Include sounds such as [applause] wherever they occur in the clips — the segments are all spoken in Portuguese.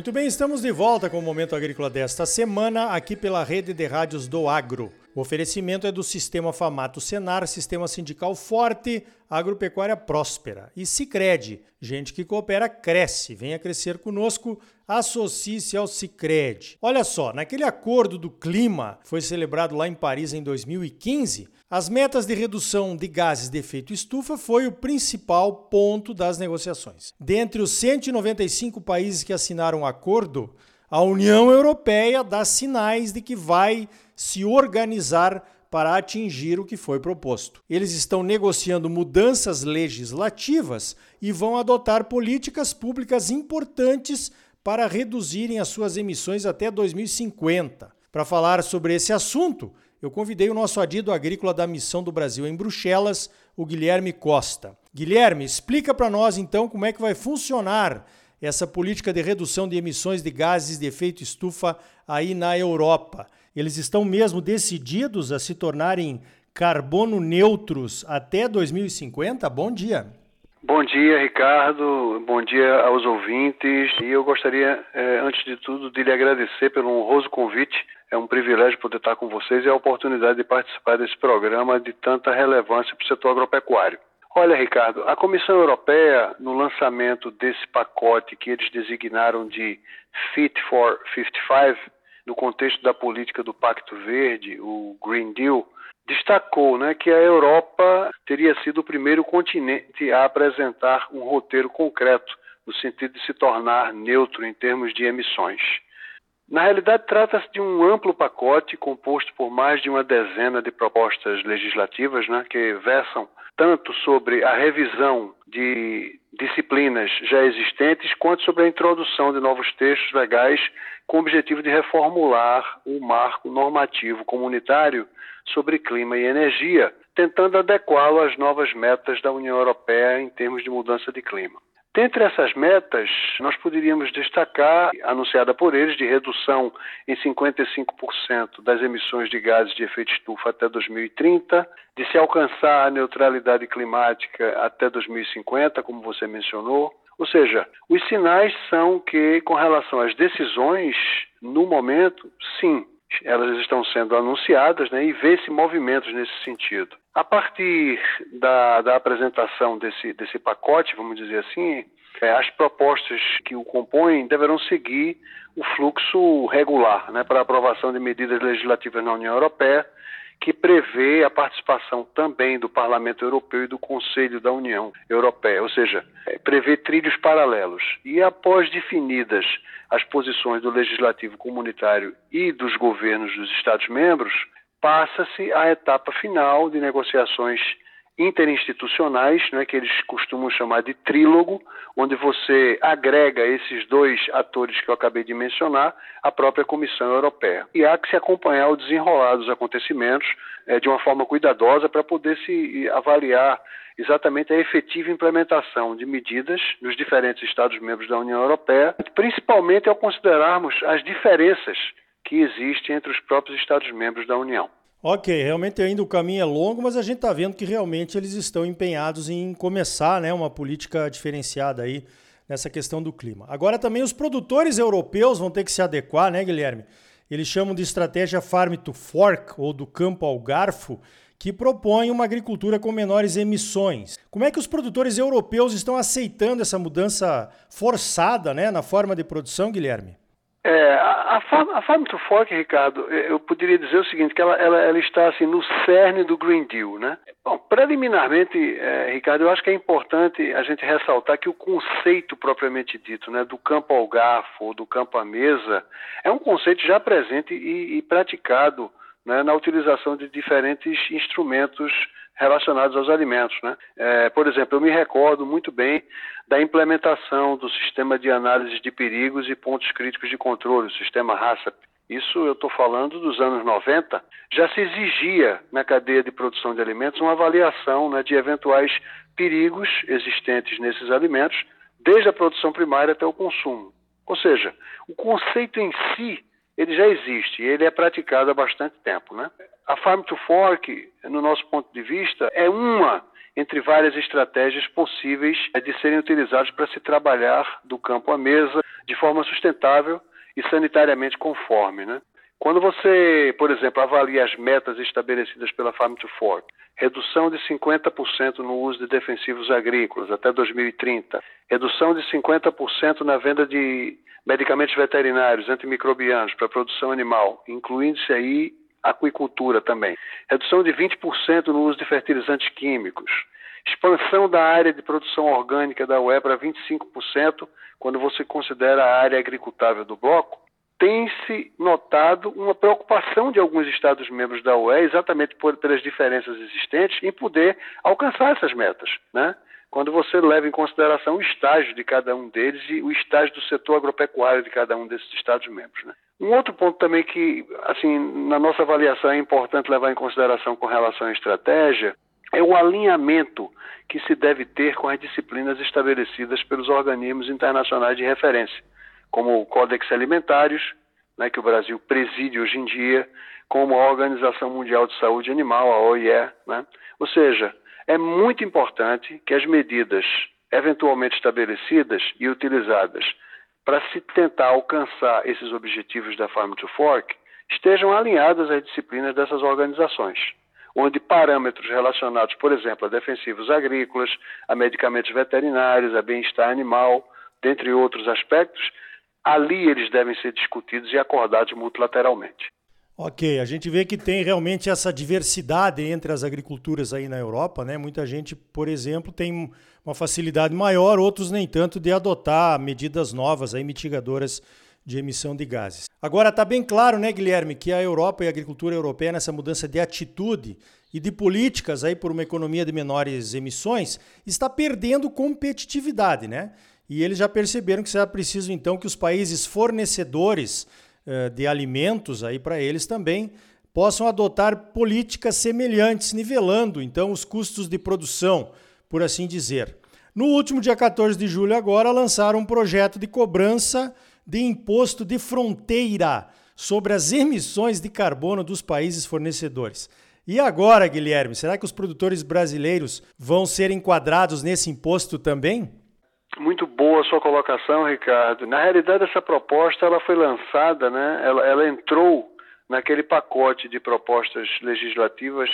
Muito bem, estamos de volta com o Momento Agrícola desta semana, aqui pela rede de rádios do Agro. O oferecimento é do Sistema Famato Senar, Sistema Sindical Forte, Agropecuária Próspera. E Cicred, gente que coopera cresce. Venha crescer conosco, associe-se ao Cicred. Olha só, naquele acordo do clima, foi celebrado lá em Paris em 2015, as metas de redução de gases de efeito estufa foi o principal ponto das negociações. Dentre os 195 países que assinaram o acordo, a União Europeia dá sinais de que vai se organizar para atingir o que foi proposto. Eles estão negociando mudanças legislativas e vão adotar políticas públicas importantes para reduzirem as suas emissões até 2050. Para falar sobre esse assunto, eu convidei o nosso adido agrícola da Missão do Brasil em Bruxelas, o Guilherme Costa. Guilherme, explica para nós então como é que vai funcionar essa política de redução de emissões de gases de efeito estufa aí na Europa. Eles estão mesmo decididos a se tornarem carbono neutros até 2050? Bom dia. Bom dia, Ricardo. Bom dia aos ouvintes. E eu gostaria, eh, antes de tudo, de lhe agradecer pelo honroso convite é um privilégio poder estar com vocês e a oportunidade de participar desse programa de tanta relevância para o setor agropecuário. Olha, Ricardo, a Comissão Europeia, no lançamento desse pacote que eles designaram de Fit for 55, no contexto da política do Pacto Verde, o Green Deal, destacou né, que a Europa teria sido o primeiro continente a apresentar um roteiro concreto no sentido de se tornar neutro em termos de emissões. Na realidade, trata-se de um amplo pacote composto por mais de uma dezena de propostas legislativas né, que versam tanto sobre a revisão de disciplinas já existentes, quanto sobre a introdução de novos textos legais com o objetivo de reformular o marco normativo comunitário sobre clima e energia, tentando adequá-lo às novas metas da União Europeia em termos de mudança de clima. Dentre essas metas, nós poderíamos destacar, anunciada por eles, de redução em 55% das emissões de gases de efeito estufa até 2030, de se alcançar a neutralidade climática até 2050, como você mencionou. Ou seja, os sinais são que, com relação às decisões, no momento, sim, elas estão sendo anunciadas né, e vê-se movimentos nesse sentido. A partir da, da apresentação desse, desse pacote, vamos dizer assim, é, as propostas que o compõem deverão seguir o fluxo regular né, para aprovação de medidas legislativas na União Europeia, que prevê a participação também do Parlamento Europeu e do Conselho da União Europeia, ou seja, é, prevê trilhos paralelos. E após definidas as posições do Legislativo Comunitário e dos governos dos Estados-membros, passa-se à etapa final de negociações interinstitucionais, né, que eles costumam chamar de trílogo, onde você agrega esses dois atores que eu acabei de mencionar, a própria Comissão Europeia. E há que se acompanhar o desenrolar dos acontecimentos é, de uma forma cuidadosa para poder se avaliar exatamente a efetiva implementação de medidas nos diferentes Estados-membros da União Europeia, principalmente ao considerarmos as diferenças que existem entre os próprios Estados-membros da União. Ok, realmente ainda o caminho é longo, mas a gente está vendo que realmente eles estão empenhados em começar né, uma política diferenciada aí nessa questão do clima. Agora também os produtores europeus vão ter que se adequar, né, Guilherme? Eles chamam de estratégia Farm to Fork, ou do campo ao garfo, que propõe uma agricultura com menores emissões. Como é que os produtores europeus estão aceitando essa mudança forçada né, na forma de produção, Guilherme? É, a, Farm, a Farm to Fork, Ricardo, eu poderia dizer o seguinte, que ela, ela, ela está assim, no cerne do Green Deal, né? Bom, preliminarmente, é, Ricardo, eu acho que é importante a gente ressaltar que o conceito propriamente dito, né, do campo ao garfo ou do campo à mesa, é um conceito já presente e, e praticado né, na utilização de diferentes instrumentos relacionados aos alimentos. Né? É, por exemplo, eu me recordo muito bem da implementação do sistema de análise de perigos e pontos críticos de controle, o sistema HACCP. Isso eu estou falando dos anos 90. Já se exigia na cadeia de produção de alimentos uma avaliação né, de eventuais perigos existentes nesses alimentos, desde a produção primária até o consumo. Ou seja, o conceito em si ele já existe, ele é praticado há bastante tempo, né? A Farm to Fork, no nosso ponto de vista, é uma entre várias estratégias possíveis de serem utilizadas para se trabalhar do campo à mesa de forma sustentável e sanitariamente conforme. Né? Quando você, por exemplo, avalia as metas estabelecidas pela Farm to Fork, redução de 50% no uso de defensivos agrícolas até 2030, redução de 50% na venda de medicamentos veterinários antimicrobianos para produção animal, incluindo-se aí aquicultura também. Redução de 20% no uso de fertilizantes químicos. Expansão da área de produção orgânica da UE para 25%, quando você considera a área agricultável do bloco. Tem-se notado uma preocupação de alguns Estados-membros da UE, exatamente por, pelas diferenças existentes, em poder alcançar essas metas. Né? quando você leva em consideração o estágio de cada um deles e o estágio do setor agropecuário de cada um desses Estados-membros. Né? Um outro ponto também que, assim, na nossa avaliação é importante levar em consideração com relação à estratégia é o alinhamento que se deve ter com as disciplinas estabelecidas pelos organismos internacionais de referência, como o Códex Alimentários, né, que o Brasil preside hoje em dia, como a Organização Mundial de Saúde Animal, a OIE. Né? Ou seja, é muito importante que as medidas eventualmente estabelecidas e utilizadas para se tentar alcançar esses objetivos da Farm to Fork estejam alinhadas às disciplinas dessas organizações, onde parâmetros relacionados, por exemplo, a defensivos agrícolas, a medicamentos veterinários, a bem-estar animal, dentre outros aspectos, ali eles devem ser discutidos e acordados multilateralmente. Ok, a gente vê que tem realmente essa diversidade entre as agriculturas aí na Europa, né? Muita gente, por exemplo, tem uma facilidade maior, outros nem tanto, de adotar medidas novas aí mitigadoras de emissão de gases. Agora está bem claro, né, Guilherme, que a Europa e a agricultura europeia nessa mudança de atitude e de políticas aí por uma economia de menores emissões está perdendo competitividade, né? E eles já perceberam que será preciso então que os países fornecedores de alimentos aí para eles também possam adotar políticas semelhantes, nivelando então os custos de produção, por assim dizer. No último dia 14 de julho agora lançaram um projeto de cobrança de imposto de fronteira sobre as emissões de carbono dos países fornecedores. E agora, Guilherme, será que os produtores brasileiros vão ser enquadrados nesse imposto também? Muito boa a sua colocação, Ricardo. Na realidade, essa proposta ela foi lançada, né? ela, ela entrou naquele pacote de propostas legislativas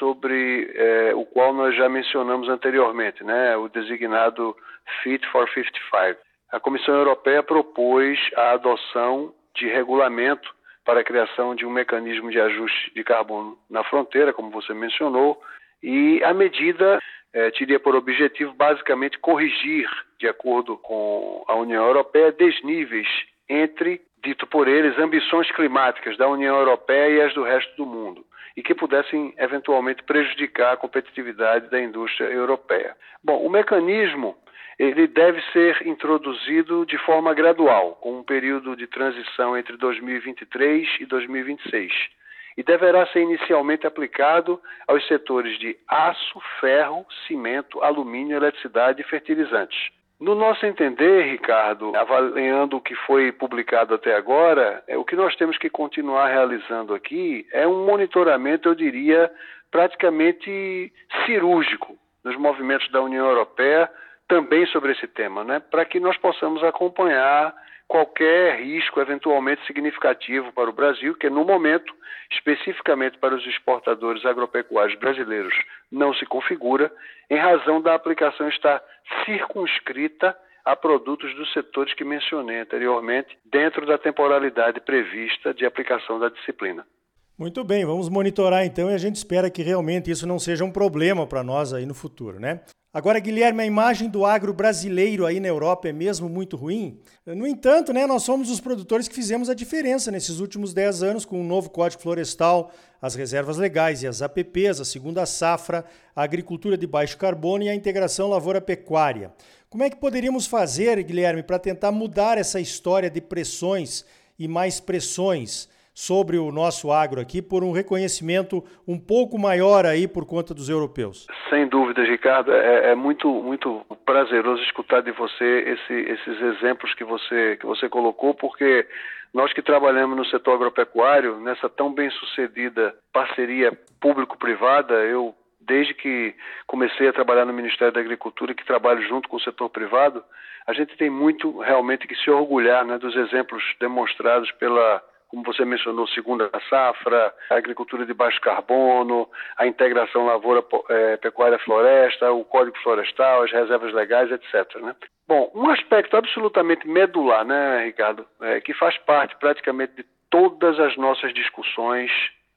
sobre eh, o qual nós já mencionamos anteriormente, né? o designado Fit for 55. A Comissão Europeia propôs a adoção de regulamento para a criação de um mecanismo de ajuste de carbono na fronteira, como você mencionou, e a medida é, teria por objetivo basicamente corrigir, de acordo com a União Europeia, desníveis entre, dito por eles, ambições climáticas da União Europeia e as do resto do mundo, e que pudessem eventualmente prejudicar a competitividade da indústria europeia. Bom, o mecanismo ele deve ser introduzido de forma gradual, com um período de transição entre 2023 e 2026 e deverá ser inicialmente aplicado aos setores de aço, ferro, cimento, alumínio, eletricidade e fertilizantes. No nosso entender, Ricardo, avaliando o que foi publicado até agora, é, o que nós temos que continuar realizando aqui é um monitoramento, eu diria, praticamente cirúrgico nos movimentos da União Europeia também sobre esse tema, né? para que nós possamos acompanhar qualquer risco eventualmente significativo para o Brasil, que no momento, especificamente para os exportadores agropecuários brasileiros, não se configura, em razão da aplicação estar circunscrita a produtos dos setores que mencionei anteriormente, dentro da temporalidade prevista de aplicação da disciplina. Muito bem, vamos monitorar então e a gente espera que realmente isso não seja um problema para nós aí no futuro, né? Agora, Guilherme, a imagem do agro brasileiro aí na Europa é mesmo muito ruim? No entanto, né, nós somos os produtores que fizemos a diferença nesses últimos 10 anos com o novo Código Florestal, as reservas legais e as APPs, a segunda safra, a agricultura de baixo carbono e a integração lavoura-pecuária. Como é que poderíamos fazer, Guilherme, para tentar mudar essa história de pressões e mais pressões sobre o nosso agro aqui por um reconhecimento um pouco maior aí por conta dos europeus. Sem dúvida, Ricardo, é, é muito muito prazeroso escutar de você esse, esses exemplos que você que você colocou, porque nós que trabalhamos no setor agropecuário, nessa tão bem sucedida parceria público-privada, eu desde que comecei a trabalhar no Ministério da Agricultura, que trabalho junto com o setor privado, a gente tem muito realmente que se orgulhar né, dos exemplos demonstrados pela como você mencionou, segunda safra, a agricultura de baixo carbono, a integração lavoura-pecuária-floresta, é, o código florestal, as reservas legais, etc. Né? Bom, um aspecto absolutamente medular, né, Ricardo, é, que faz parte praticamente de todas as nossas discussões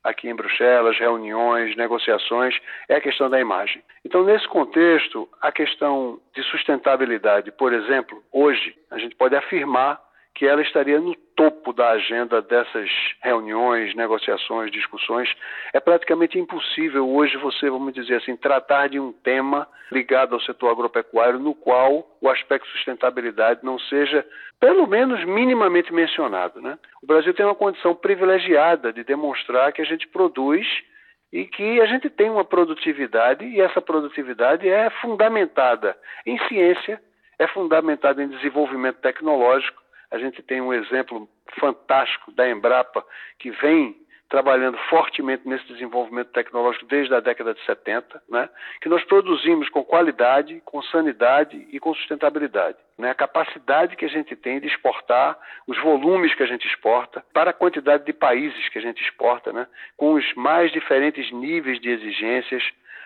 aqui em Bruxelas, reuniões, negociações, é a questão da imagem. Então, nesse contexto, a questão de sustentabilidade, por exemplo, hoje, a gente pode afirmar que ela estaria no topo da agenda dessas reuniões, negociações, discussões. É praticamente impossível hoje você, vamos dizer assim, tratar de um tema ligado ao setor agropecuário no qual o aspecto sustentabilidade não seja, pelo menos, minimamente mencionado. Né? O Brasil tem uma condição privilegiada de demonstrar que a gente produz e que a gente tem uma produtividade e essa produtividade é fundamentada em ciência, é fundamentada em desenvolvimento tecnológico a gente tem um exemplo fantástico da Embrapa, que vem trabalhando fortemente nesse desenvolvimento tecnológico desde a década de 70, né? que nós produzimos com qualidade, com sanidade e com sustentabilidade. Né? A capacidade que a gente tem de exportar, os volumes que a gente exporta, para a quantidade de países que a gente exporta, né? com os mais diferentes níveis de exigências,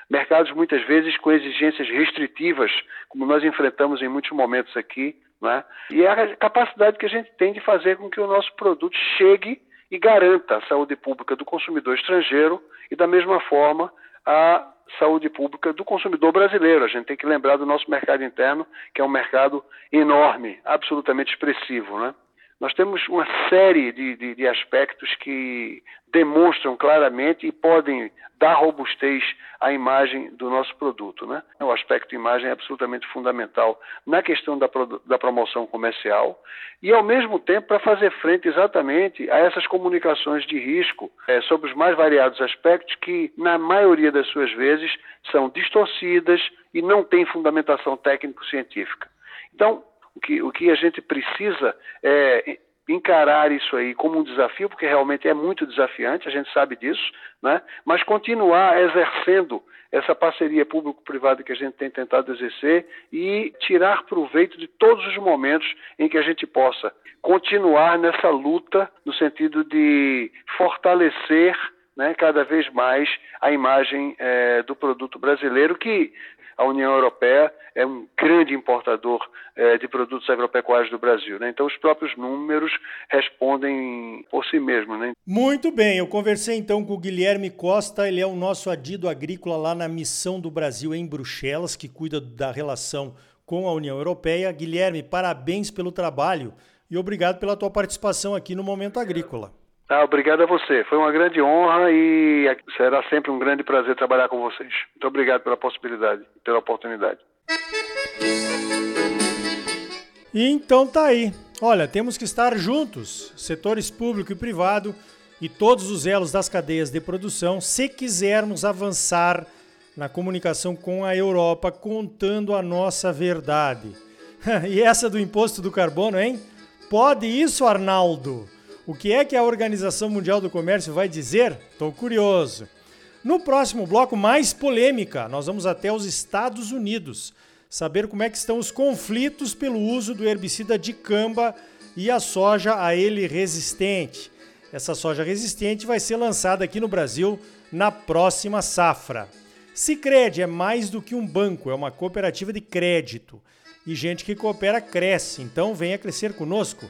mercados muitas vezes com exigências restritivas, como nós enfrentamos em muitos momentos aqui, né? E é a capacidade que a gente tem de fazer com que o nosso produto chegue e garanta a saúde pública do consumidor estrangeiro e, da mesma forma, a saúde pública do consumidor brasileiro. A gente tem que lembrar do nosso mercado interno, que é um mercado enorme, absolutamente expressivo. Né? Nós temos uma série de, de, de, aspectos que demonstram claramente e podem dar robustez à imagem do nosso produto. Né? O aspecto imagem é absolutamente fundamental na questão da, da promoção comercial e, ao mesmo tempo, para fazer frente exatamente a essas comunicações de risco é, sobre os mais variados aspectos que, na maioria das suas vezes, são distorcidas e não têm fundamentação técnico-científica. Então, o que, o que a gente precisa é encarar isso aí como um desafio, porque realmente é muito desafiante, a gente sabe disso, né? mas continuar exercendo essa parceria público-privada que a gente tem tentado exercer e tirar proveito de todos os momentos em que a gente possa continuar nessa luta no sentido de fortalecer né, cada vez mais a imagem é, do produto brasileiro, que a União Europeia é um grande importador eh, de produtos agropecuários do Brasil. Né? Então, os próprios números respondem por si mesmos. Né? Muito bem, eu conversei então com o Guilherme Costa, ele é o nosso adido agrícola lá na Missão do Brasil em Bruxelas, que cuida da relação com a União Europeia. Guilherme, parabéns pelo trabalho e obrigado pela tua participação aqui no Momento Agrícola. Ah, obrigado a você. Foi uma grande honra e será sempre um grande prazer trabalhar com vocês. Muito obrigado pela possibilidade, pela oportunidade. E então tá aí. Olha, temos que estar juntos, setores público e privado e todos os elos das cadeias de produção, se quisermos avançar na comunicação com a Europa, contando a nossa verdade. [laughs] e essa do imposto do carbono, hein? Pode isso, Arnaldo? O que é que a Organização Mundial do Comércio vai dizer? Estou curioso. No próximo bloco, mais polêmica, nós vamos até os Estados Unidos saber como é que estão os conflitos pelo uso do herbicida dicamba e a soja a ele resistente. Essa soja resistente vai ser lançada aqui no Brasil na próxima safra. Sicredi é mais do que um banco, é uma cooperativa de crédito. E gente que coopera cresce, então venha crescer conosco.